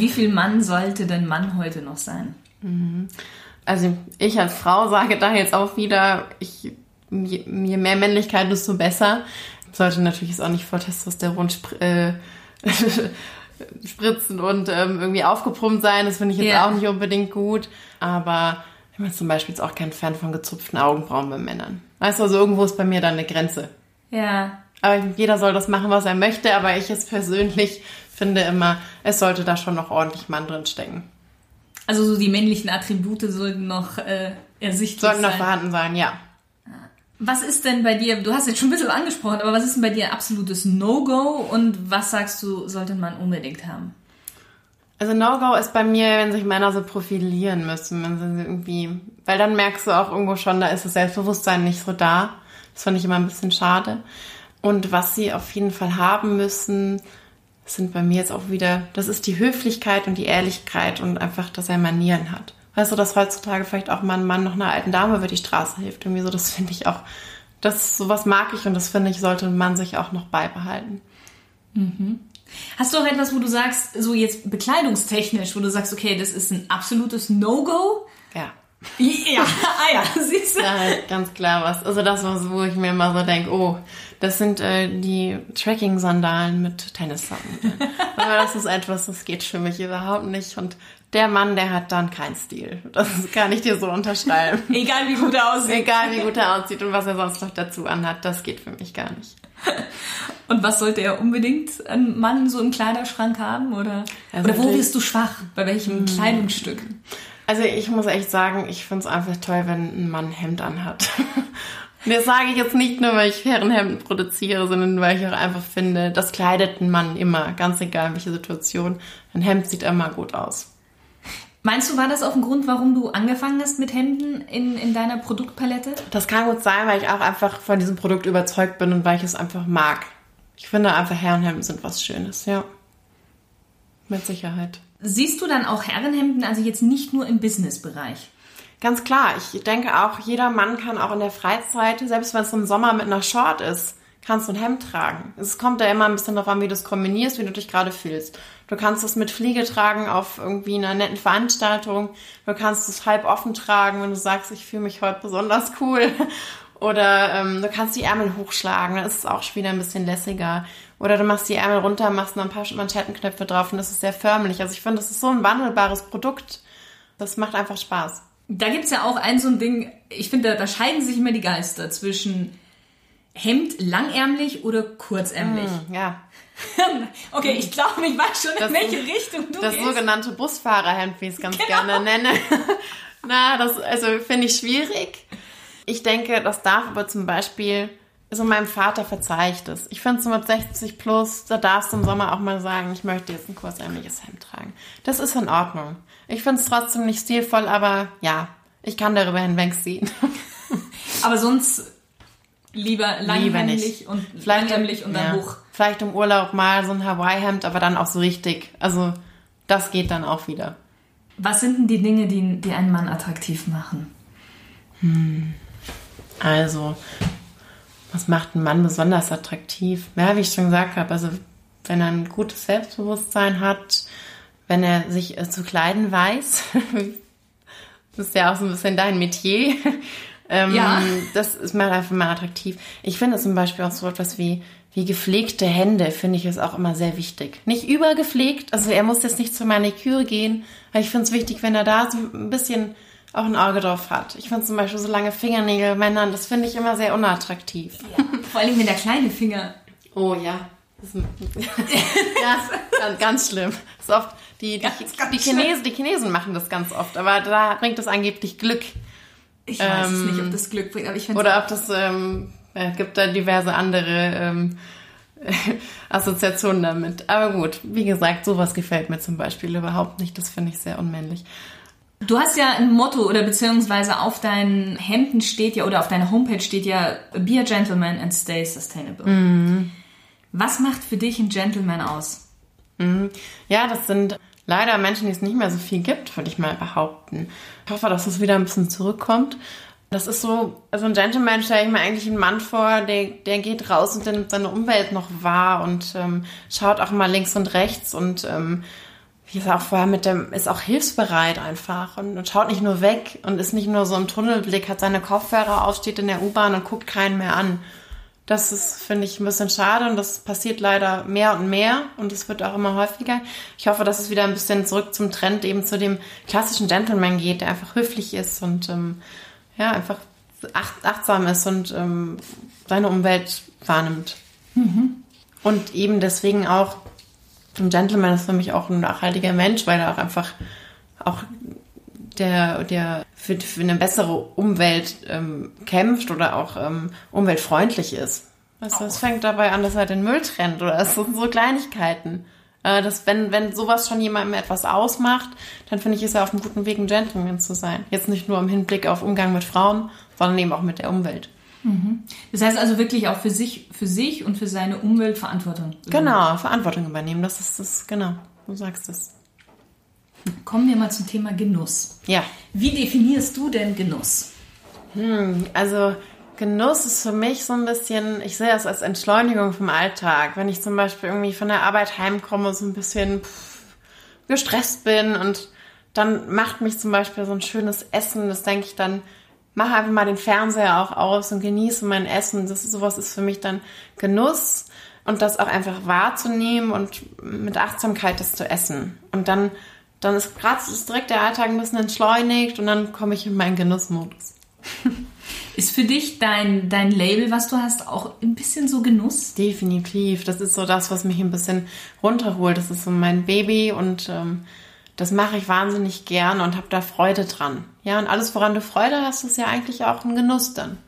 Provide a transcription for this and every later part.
wie viel Mann sollte denn Mann heute noch sein? Also ich als Frau sage da jetzt auch wieder, ich, je, je mehr Männlichkeit, desto besser. Sollte natürlich jetzt auch nicht vor Testosteron äh, spritzen und ähm, irgendwie aufgepumpt sein. Das finde ich jetzt Ja. auch nicht unbedingt gut. Aber ich bin zum Beispiel jetzt auch kein Fan von gezupften Augenbrauen bei Männern. Weißt du, also irgendwo ist bei mir da eine Grenze. Ja. Aber jeder soll das machen, was er möchte. Aber ich es persönlich finde immer, es sollte da schon noch ordentlich Mann drin stecken. Also so die männlichen Attribute sollten noch äh, ersichtlich Sollten noch sein. vorhanden sein, ja. Was ist denn bei dir, du hast jetzt schon ein bisschen angesprochen, aber was ist denn bei dir ein absolutes No-Go und was sagst du, sollte man unbedingt haben? Also No-Go ist bei mir, wenn sich Männer so profilieren müssen, wenn sie irgendwie, weil dann merkst du auch irgendwo schon, da ist das Selbstbewusstsein nicht so da. Das fand ich immer ein bisschen schade. Und was sie auf jeden Fall haben müssen, sind bei mir jetzt auch wieder, das ist die Höflichkeit und die Ehrlichkeit und einfach, dass er Manieren hat. Weißt du, dass heutzutage vielleicht auch mal ein Mann noch einer alten Dame über die Straße hilft. Irgendwie so, das finde ich auch, das, sowas mag ich und das finde ich, sollte ein Mann sich auch noch beibehalten. Hast du auch etwas, wo du sagst, so jetzt bekleidungstechnisch, wo du sagst, okay, das ist ein absolutes No-Go? Ja. Ja, ah ja, siehst du? Ja, halt ganz klar was. Also das, was, wo ich mir immer so denke, oh, das sind äh, die Trekking-Sandalen mit Tennissocken. Aber das ist etwas, das geht für mich überhaupt nicht. Und der Mann, der hat dann keinen Stil. Das kann ich dir so unterschreiben. Egal wie gut er aussieht. Egal wie gut er aussieht und was er sonst noch dazu anhat, das geht für mich gar nicht. Und was sollte er unbedingt ein Mann so im Kleiderschrank haben? Oder, Also oder wo wirst du schwach? Bei welchem Kleidungsstück? Also ich muss echt sagen, ich finde es einfach toll, wenn ein Mann ein Hemd anhat. Das sage ich jetzt nicht nur, weil ich Herrenhemden produziere, sondern weil ich auch einfach finde, das kleidet ein Mann immer, ganz egal welche Situation. Ein Hemd sieht immer gut aus. Meinst du, war das auch ein Grund, warum du angefangen hast mit Hemden in, in deiner Produktpalette? Das kann gut sein, weil ich auch einfach von diesem Produkt überzeugt bin und weil ich es einfach mag. Ich finde einfach Herrenhemden sind was Schönes, ja. Mit Sicherheit. Siehst du dann auch Herrenhemden, also jetzt nicht nur im Businessbereich? Ganz klar, ich denke auch, jeder Mann kann auch in der Freizeit, selbst wenn es im Sommer mit einer Short ist, kannst du ein Hemd tragen. Es kommt ja immer ein bisschen darauf an, wie du es kombinierst, wie du dich gerade fühlst. Du kannst es mit Fliege tragen auf irgendwie einer netten Veranstaltung. Du kannst es halb offen tragen, wenn du sagst, ich fühle mich heute besonders cool. Oder ähm, du kannst die Ärmel hochschlagen, dann ist es auch schon wieder ein bisschen lässiger. Oder du machst die Ärmel runter, machst noch ein paar Manschettenknöpfe drauf und das ist sehr förmlich. Also ich finde, das ist so ein wandelbares Produkt. Das macht einfach Spaß. Da gibt's ja auch ein so ein Ding, ich finde, da, da scheiden sich immer die Geister zwischen Hemd langärmlich oder kurzärmlich. Ja, Okay, ich glaube, ich weiß schon, in Das- welche Richtung du das gehst. sogenannte Busfahrerhemd, wie ich es ganz Genau. gerne nenne. Na, das also finde ich schwierig. Ich denke, das darf aber zum Beispiel, also meinem Vater verzeihe ich das. Ich finde so mit 60 plus, da darfst du im Sommer auch mal sagen, ich möchte jetzt ein kurzärmeliges Hemd tragen. Das ist in Ordnung. Ich finde es trotzdem nicht stilvoll, aber ja, ich kann darüber hinwegsehen. Aber sonst lieber langhemdlich und Vielleicht- langärmlich und dann ja, hoch. Vielleicht im Urlaub mal so ein Hawaii-Hemd, aber dann auch so richtig. Also das geht dann auch wieder. Was sind denn die Dinge, die, die einen Mann attraktiv machen? Also, was macht einen Mann besonders attraktiv? Ja, wie ich schon gesagt habe, also wenn er ein gutes Selbstbewusstsein hat, wenn er sich äh, zu kleiden weiß, das ist ja auch so ein bisschen dein Metier. Ähm, Ja. Das ist mal einfach mal attraktiv. Ich finde zum Beispiel auch so etwas wie, wie gepflegte Hände, finde ich, ist auch immer sehr wichtig. Nicht übergepflegt, also er muss jetzt nicht zur Maniküre gehen, aber ich finde es wichtig, wenn er da so ein bisschen auch ein Auge drauf hat. Ich finde zum Beispiel so lange Fingernägel Männern, das finde ich immer sehr unattraktiv. Vor allem, wenn der kleine Finger. Oh ja. Das ist, ja, ganz, schlimm. Das oft, die, die, Ganz, ganz die, Chinesen, die Chinesen machen das ganz oft, aber da bringt das angeblich Glück. Ich weiß es Ähm, nicht, ob das Glück bringt, aber ich finde Oder ob das, ähm, es gibt da diverse andere ähm, Assoziationen damit. Aber gut, wie gesagt, sowas gefällt mir zum Beispiel überhaupt nicht. Das finde ich sehr unmännlich. Du hast ja ein Motto oder beziehungsweise auf deinen Hemden steht ja oder auf deiner Homepage steht ja Be a Gentleman and Stay Sustainable. Was macht für dich ein Gentleman aus? Ja, das sind leider Menschen, die es nicht mehr so viel gibt, würde ich mal behaupten. Ich hoffe, dass es wieder ein bisschen zurückkommt. Das ist so, also ein Gentleman stelle ich mir eigentlich einen Mann vor, der, der geht raus und der nimmt seine Umwelt noch wahr und ähm, schaut auch mal links und rechts und ähm, wie gesagt, auch vorher mit dem, ist auch hilfsbereit einfach und, und, schaut nicht nur weg und ist nicht nur so im Tunnelblick, hat seine Kopfhörer auf, steht in der U-Bahn und guckt keinen mehr an. Das ist, finde ich, ein bisschen schade und das passiert leider mehr und mehr und es wird auch immer häufiger. Ich hoffe, dass es wieder ein bisschen zurück zum Trend eben zu dem klassischen Gentleman geht, der einfach höflich ist und ähm, ja, einfach acht, achtsam ist und ähm, seine Umwelt wahrnimmt. Mhm. Und eben deswegen auch, ein Gentleman ist für mich auch ein nachhaltiger Mensch, weil er auch einfach auch der, der für, für eine bessere Umwelt ähm, kämpft oder auch ähm, umweltfreundlich ist. Weißt du, es fängt dabei an, dass er den Müll trennt oder so, so Kleinigkeiten. Äh, dass wenn, wenn sowas schon jemandem etwas ausmacht, dann finde ich, ist er auf einem guten Weg, ein Gentleman zu sein. Jetzt nicht nur im Hinblick auf Umgang mit Frauen, sondern eben auch mit der Umwelt. Mhm. Das heißt also wirklich auch für sich, für sich und für seine Umwelt Verantwortung. Übernehmen. Genau, Verantwortung übernehmen. Das ist das, genau. Du sagst es. Kommen wir mal zum Thema Genuss. Ja. Wie definierst du denn Genuss? Hm, also Genuss ist für mich so ein bisschen, ich sehe das als Entschleunigung vom Alltag. Wenn ich zum Beispiel irgendwie von der Arbeit heimkomme, so ein bisschen pff, gestresst bin und dann macht mich zum Beispiel so ein schönes Essen, das denke ich dann, mache einfach mal den Fernseher auch aus und genieße mein Essen. Das ist, sowas ist für mich dann Genuss und das auch einfach wahrzunehmen und mit Achtsamkeit das zu essen. Und dann dann ist gerade ist direkt der Alltag ein bisschen entschleunigt und dann komme ich in meinen Genussmodus. Ist für dich dein, dein Label, was du hast, auch ein bisschen so Genuss? Definitiv. Das ist so das, was mich ein bisschen runterholt. Das ist so mein Baby und ähm, das mache ich wahnsinnig gern und habe da Freude dran. Ja, und alles, woran du Freude hast, ist ja eigentlich auch ein Genuss dann.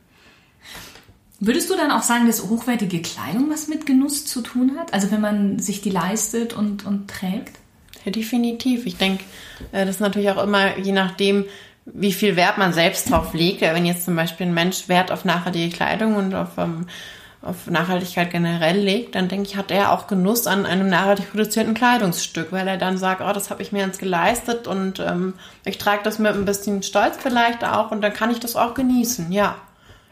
Würdest du dann auch sagen, dass hochwertige Kleidung was mit Genuss zu tun hat? Also wenn man sich die leistet und, und trägt? Ja, definitiv. Ich denke, äh, das ist natürlich auch immer je nachdem, wie viel Wert man selbst drauf legt. Wenn jetzt zum Beispiel ein Mensch Wert auf nachhaltige Kleidung und auf, ähm, auf Nachhaltigkeit generell legt, dann denke ich, hat er auch Genuss an einem nachhaltig produzierten Kleidungsstück, weil er dann sagt, oh, das habe ich mir jetzt geleistet und ähm, ich trage das mit ein bisschen Stolz vielleicht auch und dann kann ich das auch genießen, ja.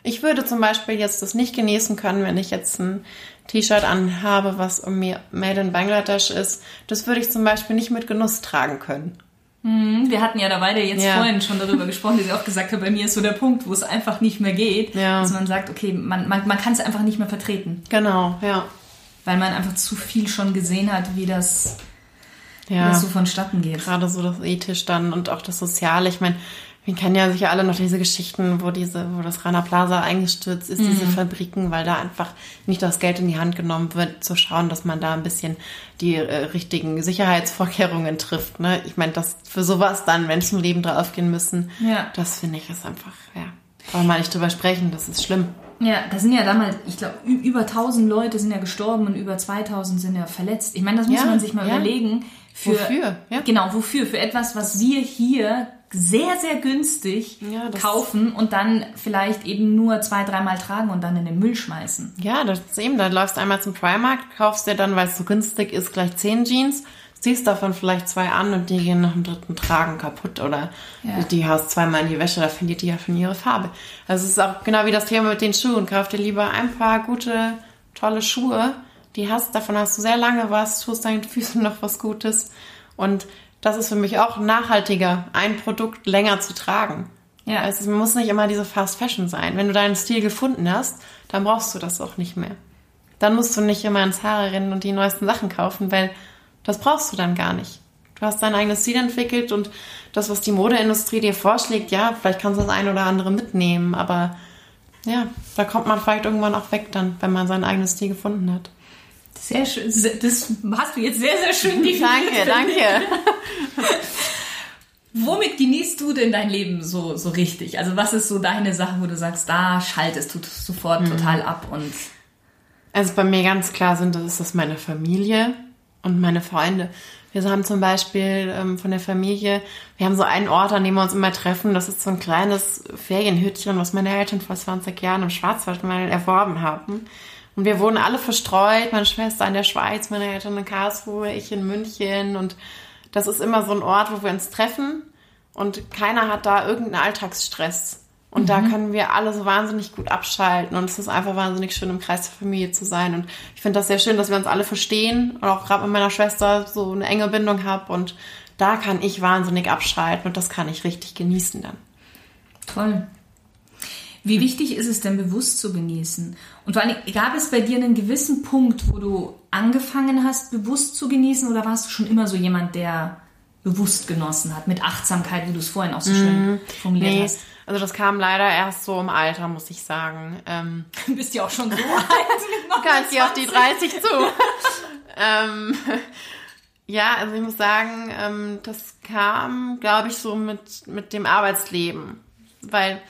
Ich würde zum Beispiel jetzt das nicht genießen können, wenn ich jetzt ein T-Shirt anhabe, was um mir Made in Bangladesch ist. Das würde ich zum Beispiel nicht mit Genuss tragen können. Mhm, wir hatten ja da beide jetzt ja. vorhin schon darüber gesprochen, dass ich auch gesagt habe, bei mir ist so der Punkt, wo es einfach nicht mehr geht. Ja. Dass man sagt, okay, man, man, man kann es einfach nicht mehr vertreten. Genau, ja. Weil man einfach zu viel schon gesehen hat, wie das, ja. wie das so vonstatten geht. Gerade so das ethisch dann und auch das Soziale. Ich meine, wir kennen ja sicher alle noch diese Geschichten, wo diese, wo das Rana Plaza eingestürzt ist, mhm. diese Fabriken, weil da einfach nicht das Geld in die Hand genommen wird, zu schauen, dass man da ein bisschen die äh, richtigen Sicherheitsvorkehrungen trifft. Ne? Ich meine, dass für sowas dann Menschenleben draufgehen müssen, ja. das finde ich ist einfach, ja, brauchen wir nicht drüber sprechen, das ist schlimm. Ja, da sind ja damals, ich glaube, über 1000 Leute sind ja gestorben und über 2000 sind ja verletzt. Ich meine, das muss ja, man sich mal ja. überlegen. Für, wofür? Ja. Genau, wofür? Für etwas, was wir hier sehr, sehr günstig ja, kaufen und dann vielleicht eben nur zwei, dreimal tragen und dann in den Müll schmeißen. Ja, das ist eben, da läufst du einmal zum Primark, kaufst dir dann, weil es so günstig ist, gleich zehn Jeans, ziehst davon vielleicht zwei an und die gehen nach dem dritten Tragen kaputt oder ja. die haust zweimal in die Wäsche, da verliert die ja von ihrer Farbe. Also es ist auch genau wie das Thema mit den Schuhen. Kauf dir lieber ein paar gute, tolle Schuhe, die hast, davon hast du sehr lange was, tust deinen Füßen noch was Gutes und das ist für mich auch nachhaltiger, ein Produkt länger zu tragen. Ja. Also es muss nicht immer diese Fast Fashion sein. Wenn du deinen Stil gefunden hast, dann brauchst du das auch nicht mehr. Dann musst du nicht immer ins Haare rennen und die neuesten Sachen kaufen, weil das brauchst du dann gar nicht. Du hast dein eigenes Stil entwickelt und das, was die Modeindustrie dir vorschlägt, ja, vielleicht kannst du das ein oder andere mitnehmen, aber ja, da kommt man vielleicht irgendwann auch weg dann, wenn man sein eigenes Stil gefunden hat. Sehr schön. Das hast du jetzt sehr, sehr schön definiert. danke, danke. Womit genießt du denn dein Leben so, so richtig? Also was ist so deine Sache, wo du sagst, da schaltest du sofort mhm. total ab und... Also bei mir ganz klar sind, das ist das meine Familie und meine Freunde. Wir haben zum Beispiel ähm, von der Familie, wir haben so einen Ort, an dem wir uns immer treffen. Das ist so ein kleines Ferienhütchen, was meine Eltern vor 20 Jahren im Schwarzwald mal erworben haben. Und wir wurden alle verstreut, meine Schwester in der Schweiz, meine Eltern in Karlsruhe, ich in München. Und das ist immer so ein Ort, wo wir uns treffen und keiner hat da irgendeinen Alltagsstress. Und mhm. da können wir alle so wahnsinnig gut abschalten. Und es ist einfach wahnsinnig schön, im Kreis der Familie zu sein. Und ich finde das sehr schön, dass wir uns alle verstehen. Und auch gerade mit meiner Schwester so eine enge Bindung habe. Und da kann ich wahnsinnig abschalten. Und das kann ich richtig genießen dann. Toll. Wie wichtig ist es denn, bewusst zu genießen? Und vor allem, gab es bei dir einen gewissen Punkt, wo du angefangen hast, bewusst zu genießen? Oder warst du schon immer so jemand, der bewusst genossen hat, mit Achtsamkeit, wie du es vorhin auch so schön mm, formuliert nee. hast? Also das kam leider erst so im Alter, muss ich sagen. Ähm, du bist ja auch schon so alt. Mit Kann ich auf die 30 zu. ähm, ja, also ich muss sagen, ähm, das kam, glaube ich, so mit, mit dem Arbeitsleben. Weil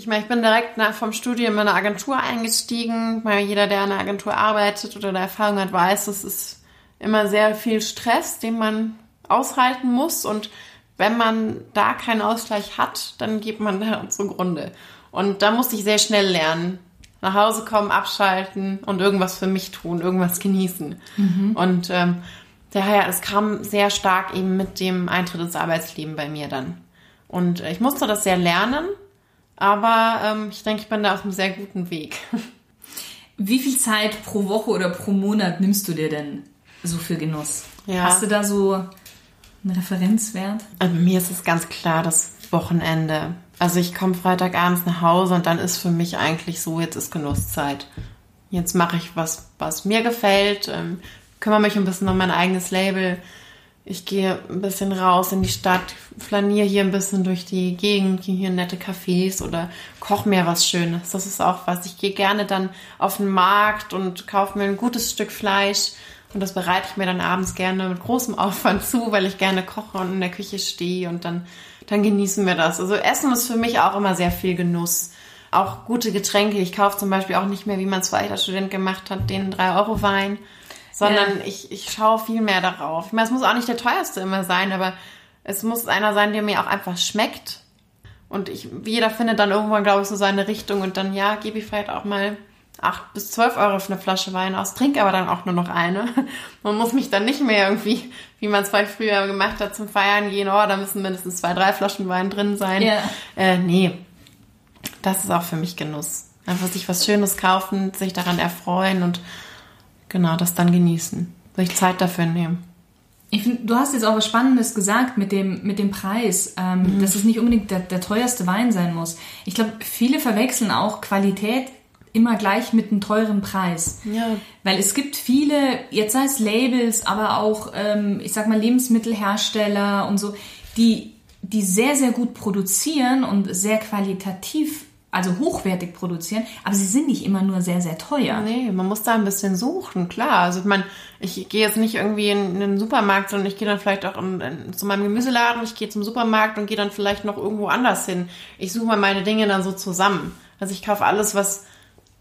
ich meine, ich bin direkt nach, vom Studium in eine Agentur eingestiegen, weil jeder, der in einer Agentur arbeitet oder da Erfahrung hat, weiß, es ist immer sehr viel Stress, den man aushalten muss und wenn man da keinen Ausgleich hat, dann geht man da zugrunde. Und da musste ich sehr schnell lernen. Nach Hause kommen, abschalten und irgendwas für mich tun, irgendwas genießen. Mhm. Und ähm, daher, es kam sehr stark eben mit dem Eintritt ins Arbeitsleben bei mir dann. Und ich musste das sehr lernen, aber ähm, ich denke, ich bin da auf einem sehr guten Weg. Wie viel Zeit pro Woche oder pro Monat nimmst du dir denn so für Genuss? Ja. Hast du da so einen Referenzwert? Also mir ist es ganz klar das Wochenende. Also ich komme Freitagabends nach Hause und dann ist für mich eigentlich so, jetzt ist Genusszeit. Jetzt mache ich was, was mir gefällt, ähm, kümmere mich ein bisschen um mein eigenes Label ich gehe ein bisschen raus in die Stadt, flaniere hier ein bisschen durch die Gegend, gehe hier in nette Cafés oder koche mir was Schönes. Das ist auch was. Ich gehe gerne dann auf den Markt und kaufe mir ein gutes Stück Fleisch. Und das bereite ich mir dann abends gerne mit großem Aufwand zu, weil ich gerne koche und in der Küche stehe und dann, dann genießen wir das. Also Essen ist für mich auch immer sehr viel Genuss. Auch gute Getränke. Ich kaufe zum Beispiel auch nicht mehr, wie man es vorher als Student gemacht hat, den 3-Euro-Wein sondern ja. ich, ich schaue viel mehr darauf. Ich meine, es muss auch nicht der teuerste immer sein, aber es muss einer sein, der mir auch einfach schmeckt. Und ich, jeder findet dann irgendwann, glaube ich, so seine Richtung und dann, ja, gebe ich vielleicht auch mal 8 bis 12 Euro für eine Flasche Wein aus, trinke aber dann auch nur noch eine. Man muss mich dann nicht mehr irgendwie, wie man es vielleicht früher gemacht hat, zum Feiern gehen, oh, da müssen mindestens zwei, drei Flaschen Wein drin sein. Ja. Äh, nee, das ist auch für mich Genuss. Einfach sich was Schönes kaufen, sich daran erfreuen und genau, das dann genießen. Sich Zeit dafür nehmen. Ich finde, du hast jetzt auch was Spannendes gesagt mit dem, mit dem Preis, ähm, mhm. dass es nicht unbedingt der, der teuerste Wein sein muss. Ich glaube, viele verwechseln auch Qualität immer gleich mit einem teuren Preis. Ja. Weil es gibt viele, jetzt sei es Labels, aber auch, ähm, ich sag mal, Lebensmittelhersteller und so, die, die sehr, sehr gut produzieren und sehr qualitativ also hochwertig produzieren, aber sie sind nicht immer nur sehr, sehr teuer. Nee, man muss da ein bisschen suchen, klar. Also ich meine, ich gehe jetzt nicht irgendwie in, in den Supermarkt, sondern ich gehe dann vielleicht auch in, in, zu meinem Gemüseladen, ich gehe zum Supermarkt und gehe dann vielleicht noch irgendwo anders hin. Ich suche mal meine Dinge dann so zusammen. Also ich kaufe alles, was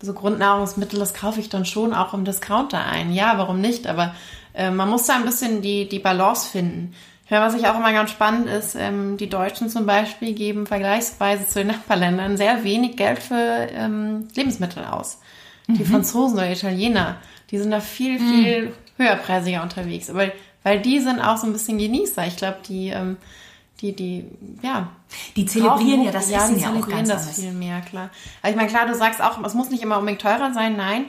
so Grundnahrungsmittel, das kaufe ich dann schon auch im Discounter ein. Ja, warum nicht? Aber äh, man muss da ein bisschen die, die Balance finden. Ja, was ich auch immer ganz spannend ist, ähm, die Deutschen zum Beispiel geben vergleichsweise zu den Nachbarländern sehr wenig Geld für ähm, Lebensmittel aus. Die mhm. Franzosen oder Italiener, die sind da viel, mhm. viel mhm. höherpreisiger unterwegs. Aber weil die sind auch so ein bisschen Genießer. Ich glaube, die, ähm, die, die, ja. Die zelebrieren ja das ja, Essen ja auch ganz das anders. viel mehr, klar. Aber ich meine, klar, du sagst auch, es muss nicht immer unbedingt teurer sein. Nein.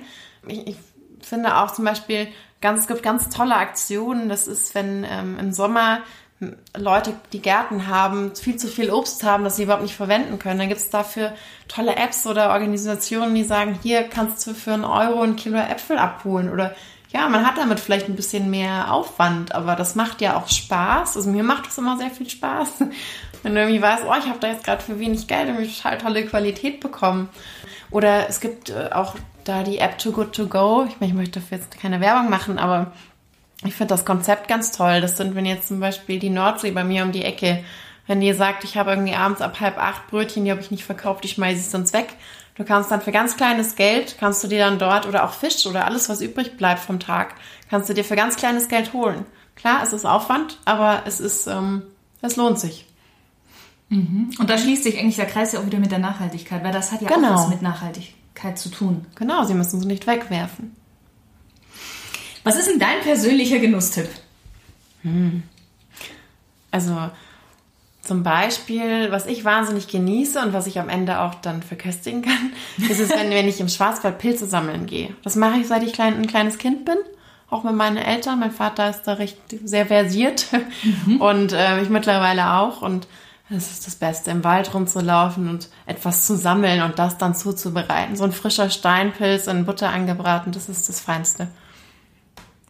Ich, ich finde auch zum Beispiel, ganz, es gibt ganz tolle Aktionen. Das ist, wenn ähm, im Sommer Leute, die Gärten haben, viel zu viel Obst haben, das sie überhaupt nicht verwenden können. Dann gibt es dafür tolle Apps oder Organisationen, die sagen, hier kannst du für einen Euro ein Kilo Äpfel abholen. Oder ja, man hat damit vielleicht ein bisschen mehr Aufwand, aber das macht ja auch Spaß. Also mir macht das immer sehr viel Spaß. Wenn du irgendwie weißt, oh, ich habe da jetzt gerade für wenig Geld irgendwie total tolle Qualität bekommen. Oder es gibt äh, auch da die App Too Good To Go. Ich meine, ich möchte dafür jetzt keine Werbung machen, aber ich finde das Konzept ganz toll. Das sind, wenn jetzt zum Beispiel die Nordsee bei mir um die Ecke, wenn die sagt, ich habe irgendwie abends ab halb acht Brötchen, die habe ich nicht verkauft, ich schmeiße es sonst weg. Du kannst dann für ganz kleines Geld, kannst du dir dann dort oder auch Fisch oder alles, was übrig bleibt vom Tag, kannst du dir für ganz kleines Geld holen. Klar, es ist Aufwand, aber es ist, ähm, es lohnt sich. Mhm. Und da schließt sich eigentlich der Kreis ja auch wieder mit der Nachhaltigkeit, weil das hat ja genau. auch was mit Nachhaltigkeit zu tun. Genau, sie müssen sie nicht wegwerfen. Was ist denn dein persönlicher Genusstipp? Hm. Also, Zum Beispiel, was ich wahnsinnig genieße und was ich am Ende auch dann verköstigen kann, ist es, wenn, wenn ich im Schwarzwald Pilze sammeln gehe. Das mache ich, seit ich klein, ein kleines Kind bin. Auch mit meinen Eltern. Mein Vater ist da recht sehr versiert mhm. und äh, ich mittlerweile auch. Und es ist das Beste, im Wald rumzulaufen und etwas zu sammeln und das dann zuzubereiten. So ein frischer Steinpilz in Butter angebraten, das ist das Feinste.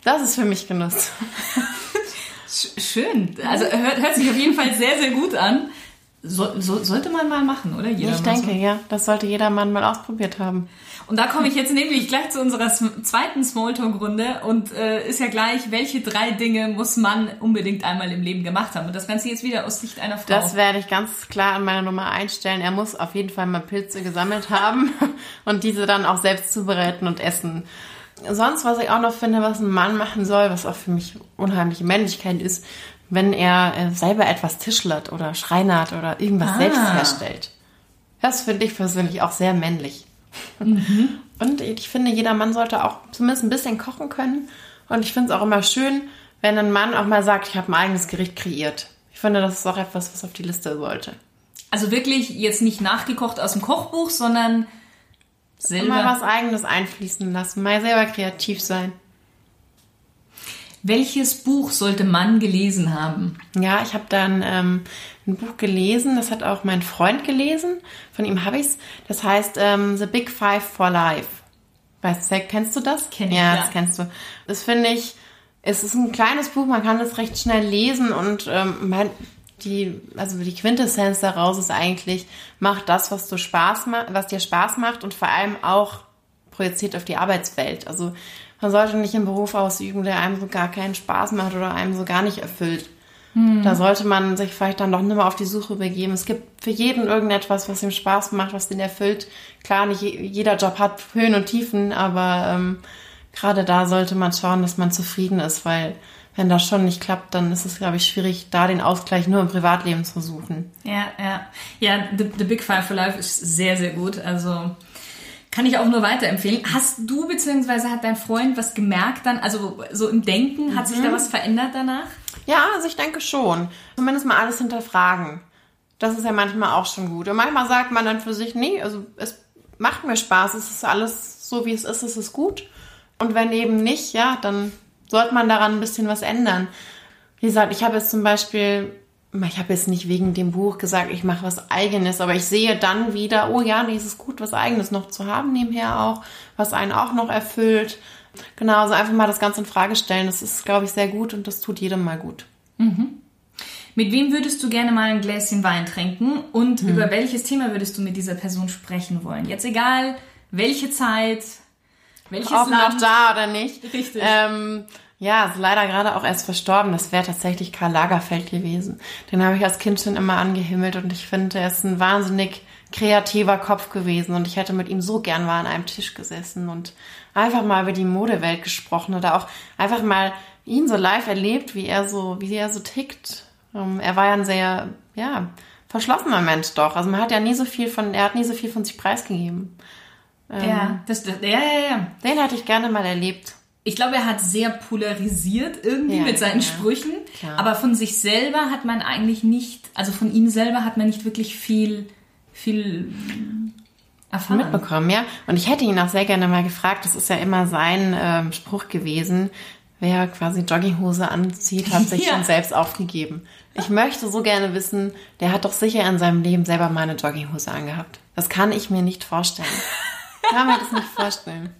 Das ist für mich Genuss. Schön. Also hört, hört sich auf jeden Fall sehr, sehr gut an. So, so, sollte man mal machen, oder? Jeder ich denke, so. ja. Das sollte jeder Mann mal ausprobiert haben. Und da komme ich jetzt nämlich gleich zu unserer zweiten Smalltalk-Runde und äh, ist ja gleich, welche drei Dinge muss man unbedingt einmal im Leben gemacht haben? Und das Ganze jetzt wieder aus Sicht einer Frau. Das werde ich ganz klar an meiner Nummer einstellen. Er muss auf jeden Fall mal Pilze gesammelt haben und diese dann auch selbst zubereiten und essen sonst, was ich auch noch finde, was ein Mann machen soll, was auch für mich unheimliche Männlichkeit ist, wenn er äh, selber etwas tischlert oder schreinert oder irgendwas ah. selbst herstellt. Das finde ich persönlich auch sehr männlich. Mhm. Und ich finde, jeder Mann sollte auch zumindest ein bisschen kochen können. Und ich finde es auch immer schön, wenn ein Mann auch mal sagt, ich habe ein eigenes Gericht kreiert. Ich finde, das ist auch etwas, was auf die Liste sollte. Also wirklich jetzt nicht nachgekocht aus dem Kochbuch, sondern Selber. Mal was Eigenes einfließen lassen, mal selber kreativ sein. Welches Buch sollte man gelesen haben? Ja, ich habe dann ähm, ein Buch gelesen, das hat auch mein Freund gelesen. Von ihm habe ich es. Das heißt ähm, The Big Five for Life. Weißt du, kennst du das? Kenn ich, ja, ja, das kennst du. Das finde ich, es ist ein kleines Buch, man kann es recht schnell lesen und ähm, man, die, also die Quintessenz daraus ist eigentlich, mach das, was du Spaß was dir Spaß macht und vor allem auch projiziert auf die Arbeitswelt. Also man sollte nicht einen Beruf ausüben, der einem so gar keinen Spaß macht oder einem so gar nicht erfüllt. Hm. Da sollte man sich vielleicht dann doch nicht mehr auf die Suche begeben. Es gibt für jeden irgendetwas, was ihm Spaß macht, was den erfüllt. Klar, nicht jeder Job hat Höhen und Tiefen, aber ähm, gerade da sollte man schauen, dass man zufrieden ist, weil wenn das schon nicht klappt, dann ist es, glaube ich, schwierig, da den Ausgleich nur im Privatleben zu suchen. Ja, ja. Ja, The, The Big Five for Life ist sehr, sehr gut. Also kann ich auch nur weiterempfehlen. Hast du beziehungsweise hat dein Freund was gemerkt dann, also so im Denken, hat mhm. sich da mhm. was verändert danach? Ja, also ich denke schon. Zumindest mal alles hinterfragen. Das ist ja manchmal auch schon gut. Und manchmal sagt man dann für sich, nee, also es macht mir Spaß, es ist alles so, wie es ist, es ist gut. Und wenn eben nicht, ja, dann sollte man daran ein bisschen was ändern. Wie gesagt, ich habe jetzt zum Beispiel, ich habe jetzt nicht wegen dem Buch gesagt, ich mache was Eigenes, aber ich sehe dann wieder, oh ja, nee, es ist gut, was Eigenes noch zu haben nebenher auch, was einen auch noch erfüllt. Genau, also einfach mal das Ganze in Frage stellen, das ist, glaube ich, sehr gut und das tut jedem mal gut. Mhm. Mit wem würdest du gerne mal ein Gläschen Wein trinken und mhm. über welches Thema würdest du mit dieser Person sprechen wollen? Jetzt egal, welche Zeit, welches Ob Land? noch da oder nicht. Richtig. Ähm, ja, ist leider gerade auch erst verstorben. Das wäre tatsächlich Karl Lagerfeld gewesen. Den habe ich als Kind schon immer angehimmelt und ich finde, er ist ein wahnsinnig kreativer Kopf gewesen und ich hätte mit ihm so gern mal an einem Tisch gesessen und einfach mal über die Modewelt gesprochen oder auch einfach mal ihn so live erlebt, wie er so, wie er so tickt. Ähm, er war ja ein sehr, ja, verschlossener Mensch doch. Also man hat ja nie so viel von, er hat nie so viel von sich preisgegeben. Ähm, ja, das, das, ja, ja, ja. Den hatte ich gerne mal erlebt. Ich glaube, er hat sehr polarisiert irgendwie ja, mit seinen ja, Sprüchen, klar. aber von sich selber hat man eigentlich nicht, also von ihm selber hat man nicht wirklich viel, viel erfahren. Mitbekommen, ja. Und ich hätte ihn auch sehr gerne mal gefragt, das ist ja immer sein ähm, Spruch gewesen, wer quasi Jogginghose anzieht, hat sich ja. schon selbst aufgegeben. Ich möchte so gerne wissen, der hat doch sicher in seinem Leben selber mal eine Jogginghose angehabt. Das kann ich mir nicht vorstellen. kann mir das nicht vorstellen.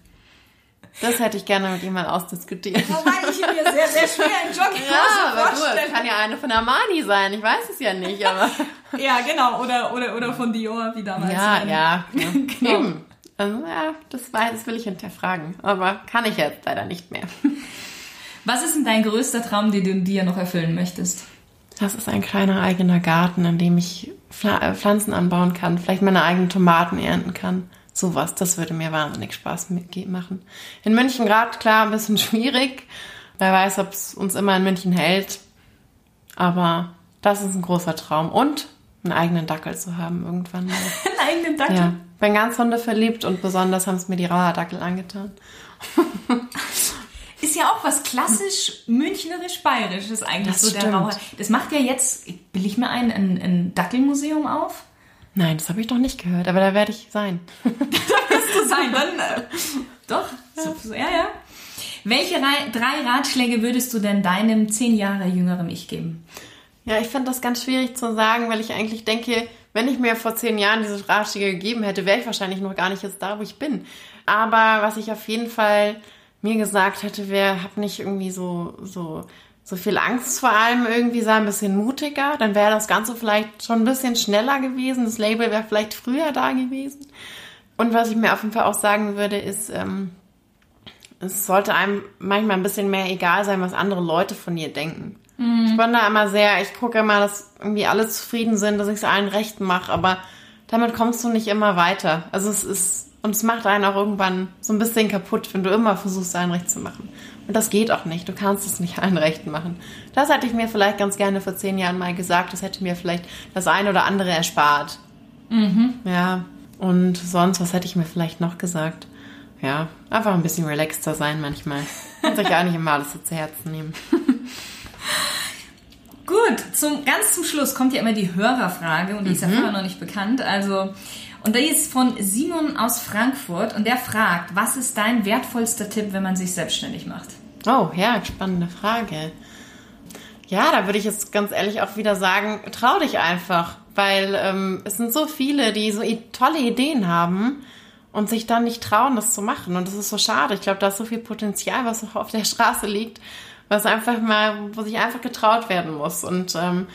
Das hätte ich gerne mit ihm mal ausdiskutiert. Wobei ich mir sehr, sehr schwer in Jogginghose ja, aber vorstellen. Du, das kann ja eine von Armani sein, ich weiß es ja nicht, aber... ja, genau, oder, oder, oder von Dior, wie damals. Ja, eine. ja. ja. genau. Also, ja, das, weiß, das will ich hinterfragen, aber kann ich jetzt leider nicht mehr. Was ist denn dein größter Traum, den du dir noch erfüllen möchtest? Das ist ein kleiner eigener Garten, in dem ich äh, Pflanzen anbauen kann, vielleicht meine eigenen Tomaten ernten kann. Sowas, das würde mir wahnsinnig Spaß machen. In München gerade, klar, ein bisschen schwierig. Wer weiß, ob es uns immer in München hält. Aber das ist ein großer Traum. Und einen eigenen Dackel zu haben irgendwann mal. einen eigenen Dackel? Ja. Bin ganz Hunde verliebt und besonders haben es mir die Rauhardackel angetan. ist ja auch was klassisch münchnerisch-bayerisches eigentlich Das so der. Raucher. Das macht ja jetzt, will ich mir ein, ein, ein Dackelmuseum auf? Nein, das habe ich noch nicht gehört, aber da werde ich sein. zu sein, dann äh, doch. So, so, ja, ja. Welche Rei- drei Ratschläge würdest du denn deinem zehn Jahre jüngeren Ich geben? Ja, ich finde das ganz schwierig zu sagen, weil ich eigentlich denke, wenn ich mir vor zehn Jahren diese Ratschläge gegeben hätte, wäre ich wahrscheinlich noch gar nicht jetzt da, wo ich bin. Aber was ich auf jeden Fall mir gesagt hätte, wäre, hab nicht irgendwie so, so, so viel Angst vor allem irgendwie, sei ein bisschen mutiger. Dann wäre das Ganze vielleicht schon ein bisschen schneller gewesen. Das Label wäre vielleicht früher da gewesen. Und was ich mir auf jeden Fall auch sagen würde, ist, ähm, es sollte einem manchmal ein bisschen mehr egal sein, was andere Leute von dir denken. Ich bin da immer sehr, ich gucke immer, dass irgendwie alle zufrieden sind, dass ich es allen recht mache, aber damit kommst du nicht immer weiter. Also es ist, und es macht einen auch irgendwann so ein bisschen kaputt, wenn du immer versuchst, allen recht zu machen. Und das geht auch nicht. Du kannst es nicht allen recht machen. Das hätte ich mir vielleicht ganz gerne vor zehn Jahren mal gesagt. Das hätte mir vielleicht das eine oder andere erspart. Ja. Und sonst, was hätte ich mir vielleicht noch gesagt? Ja, einfach ein bisschen relaxter sein manchmal. Und sich auch nicht immer alles so zu Herzen nehmen. Gut, zum, ganz zum Schluss kommt ja immer die Hörerfrage und die ist ja vorher noch nicht bekannt. Also, und die ist von Simon aus Frankfurt und der fragt, was ist dein wertvollster Tipp, wenn man sich selbstständig macht? Oh, ja, spannende Frage. Ja, da würde ich jetzt ganz ehrlich auch wieder sagen, trau dich einfach, weil ähm, es sind so viele, die so tolle Ideen haben und sich dann nicht trauen, das zu machen. Und das ist so schade. Ich glaube, da ist so viel Potenzial, was noch auf der Straße liegt, was einfach mal, wo sich einfach getraut werden muss. Und ähm,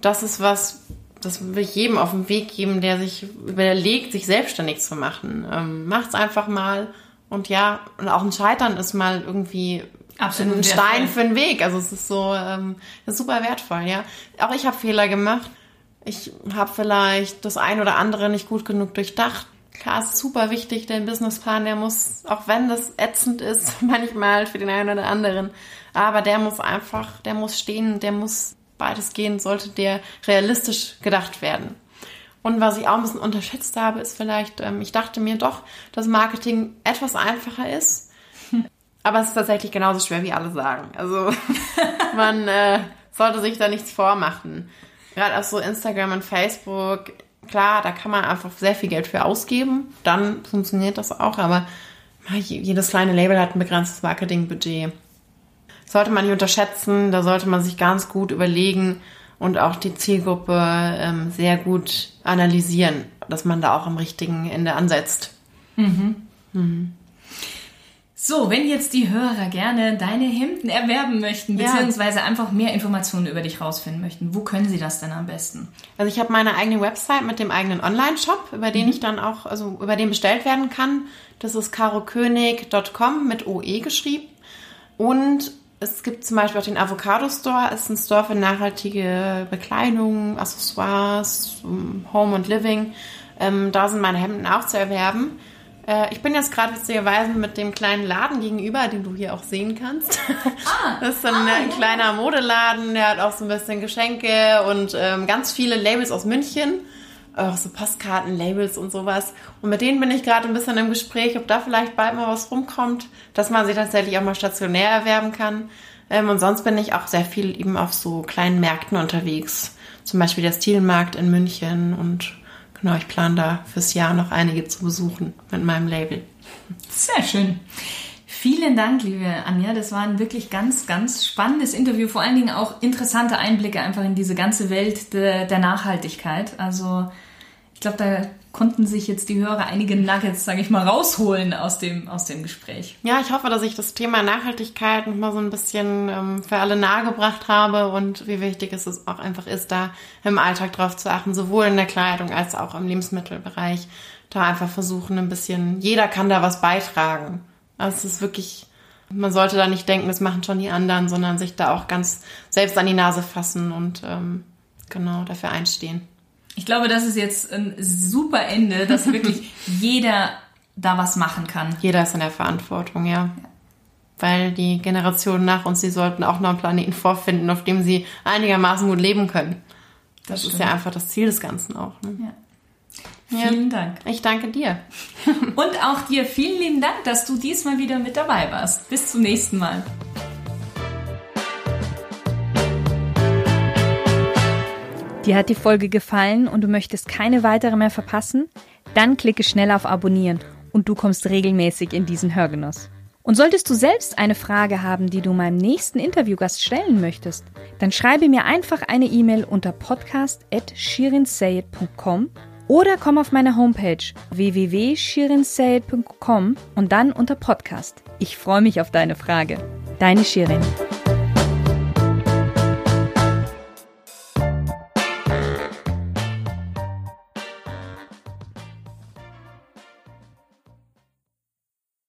das ist was, das will ich jedem auf den Weg geben, der sich überlegt, sich selbstständig zu machen. Ähm, macht's einfach mal. Und ja, und auch ein Scheitern ist mal irgendwie Absolut ein wertvoll. Stein für den Weg. Also es ist so, ähm, ist super wertvoll, ja. Auch ich habe Fehler gemacht. Ich habe vielleicht das ein oder andere nicht gut genug durchdacht. Klar, es ist super wichtig, der Businessplan, der muss, auch wenn das ätzend ist, manchmal für den einen oder anderen, aber der muss einfach, der muss stehen, der muss beides gehen, sollte der realistisch gedacht werden. Und was ich auch ein bisschen unterschätzt habe, ist vielleicht, ähm, ich dachte mir doch, dass Marketing etwas einfacher ist. Aber es ist tatsächlich genauso schwer, wie alle sagen. Also man äh, sollte sich da nichts vormachen. Gerade auf so Instagram und Facebook, klar, da kann man einfach sehr viel Geld für ausgeben. Dann funktioniert das auch, aber je- jedes kleine Label hat ein begrenztes Marketingbudget. Sollte man nicht unterschätzen, da sollte man sich ganz gut überlegen und auch die Zielgruppe ähm, sehr gut analysieren, dass man da auch am richtigen Ende ansetzt. So, wenn jetzt die Hörer gerne deine Hemden erwerben möchten, Ja. beziehungsweise einfach mehr Informationen über dich rausfinden möchten, wo können sie das denn am besten? Also ich habe meine eigene Website mit dem eigenen Online-Shop, über den ich dann auch, also über den bestellt werden kann. Das ist karokönig.com mit OE geschrieben. Und es gibt zum Beispiel auch den Avocado Store. Es ist ein Store für nachhaltige Bekleidung, Accessoires, Home und Living. Ähm, da sind meine Hemden auch zu erwerben. Äh, ich bin jetzt gerade witzigerweise mit dem kleinen Laden gegenüber, den du hier auch sehen kannst. das ist so ein, ein kleiner Modeladen, der hat auch so ein bisschen Geschenke und ähm, ganz viele Labels aus München. Auch so Postkarten, Labels und sowas. Und mit denen bin ich gerade ein bisschen im Gespräch, ob da vielleicht bald mal was rumkommt, dass man sie tatsächlich auch mal stationär erwerben kann. Ähm, und sonst bin ich auch sehr viel eben auf so kleinen Märkten unterwegs. Zum Beispiel der Stilmarkt in München und genau, ich plane da fürs Jahr noch einige zu besuchen mit meinem Label. Sehr schön. Vielen Dank, liebe Anja. Das war ein wirklich ganz, ganz spannendes Interview. Vor allen Dingen auch interessante Einblicke einfach in diese ganze Welt de, der Nachhaltigkeit. Also ich glaube, da konnten sich jetzt die Hörer einige Nuggets, sage ich mal, rausholen aus dem, aus dem Gespräch. Ja, ich hoffe, dass ich das Thema Nachhaltigkeit noch mal so ein bisschen ähm, für alle nahegebracht habe und wie wichtig es auch einfach ist, da im Alltag drauf zu achten, sowohl in der Kleidung als auch im Lebensmittelbereich. Da einfach versuchen, ein bisschen, jeder kann da was beitragen. Also es ist wirklich, man sollte da nicht denken, das machen schon die anderen, sondern sich da auch ganz selbst an die Nase fassen und ähm, genau dafür einstehen. Ich glaube, das ist jetzt ein super Ende, dass wirklich jeder da was machen kann. Jeder ist in der Verantwortung, ja. Weil die Generationen nach uns, die sollten auch noch einen Planeten vorfinden, auf dem sie einigermaßen gut leben können. Das, ist stimmt. ja einfach das Ziel des Ganzen auch. Ne? Ja. Vielen Dank. Ich danke dir. Und auch dir vielen lieben Dank, dass du diesmal wieder mit dabei warst. Bis zum nächsten Mal. Dir hat die Folge gefallen und du möchtest keine weitere mehr verpassen? Dann klicke schnell auf Abonnieren und du kommst regelmäßig in diesen Hörgenuss. Und solltest du selbst eine Frage haben, die du meinem nächsten Interviewgast stellen möchtest, dann schreibe mir einfach eine E-Mail unter podcast.shirinsayed.com oder komm auf meine Homepage www.shirinsayed.com und dann unter Podcast. Ich freue mich auf deine Frage. Deine Shirin.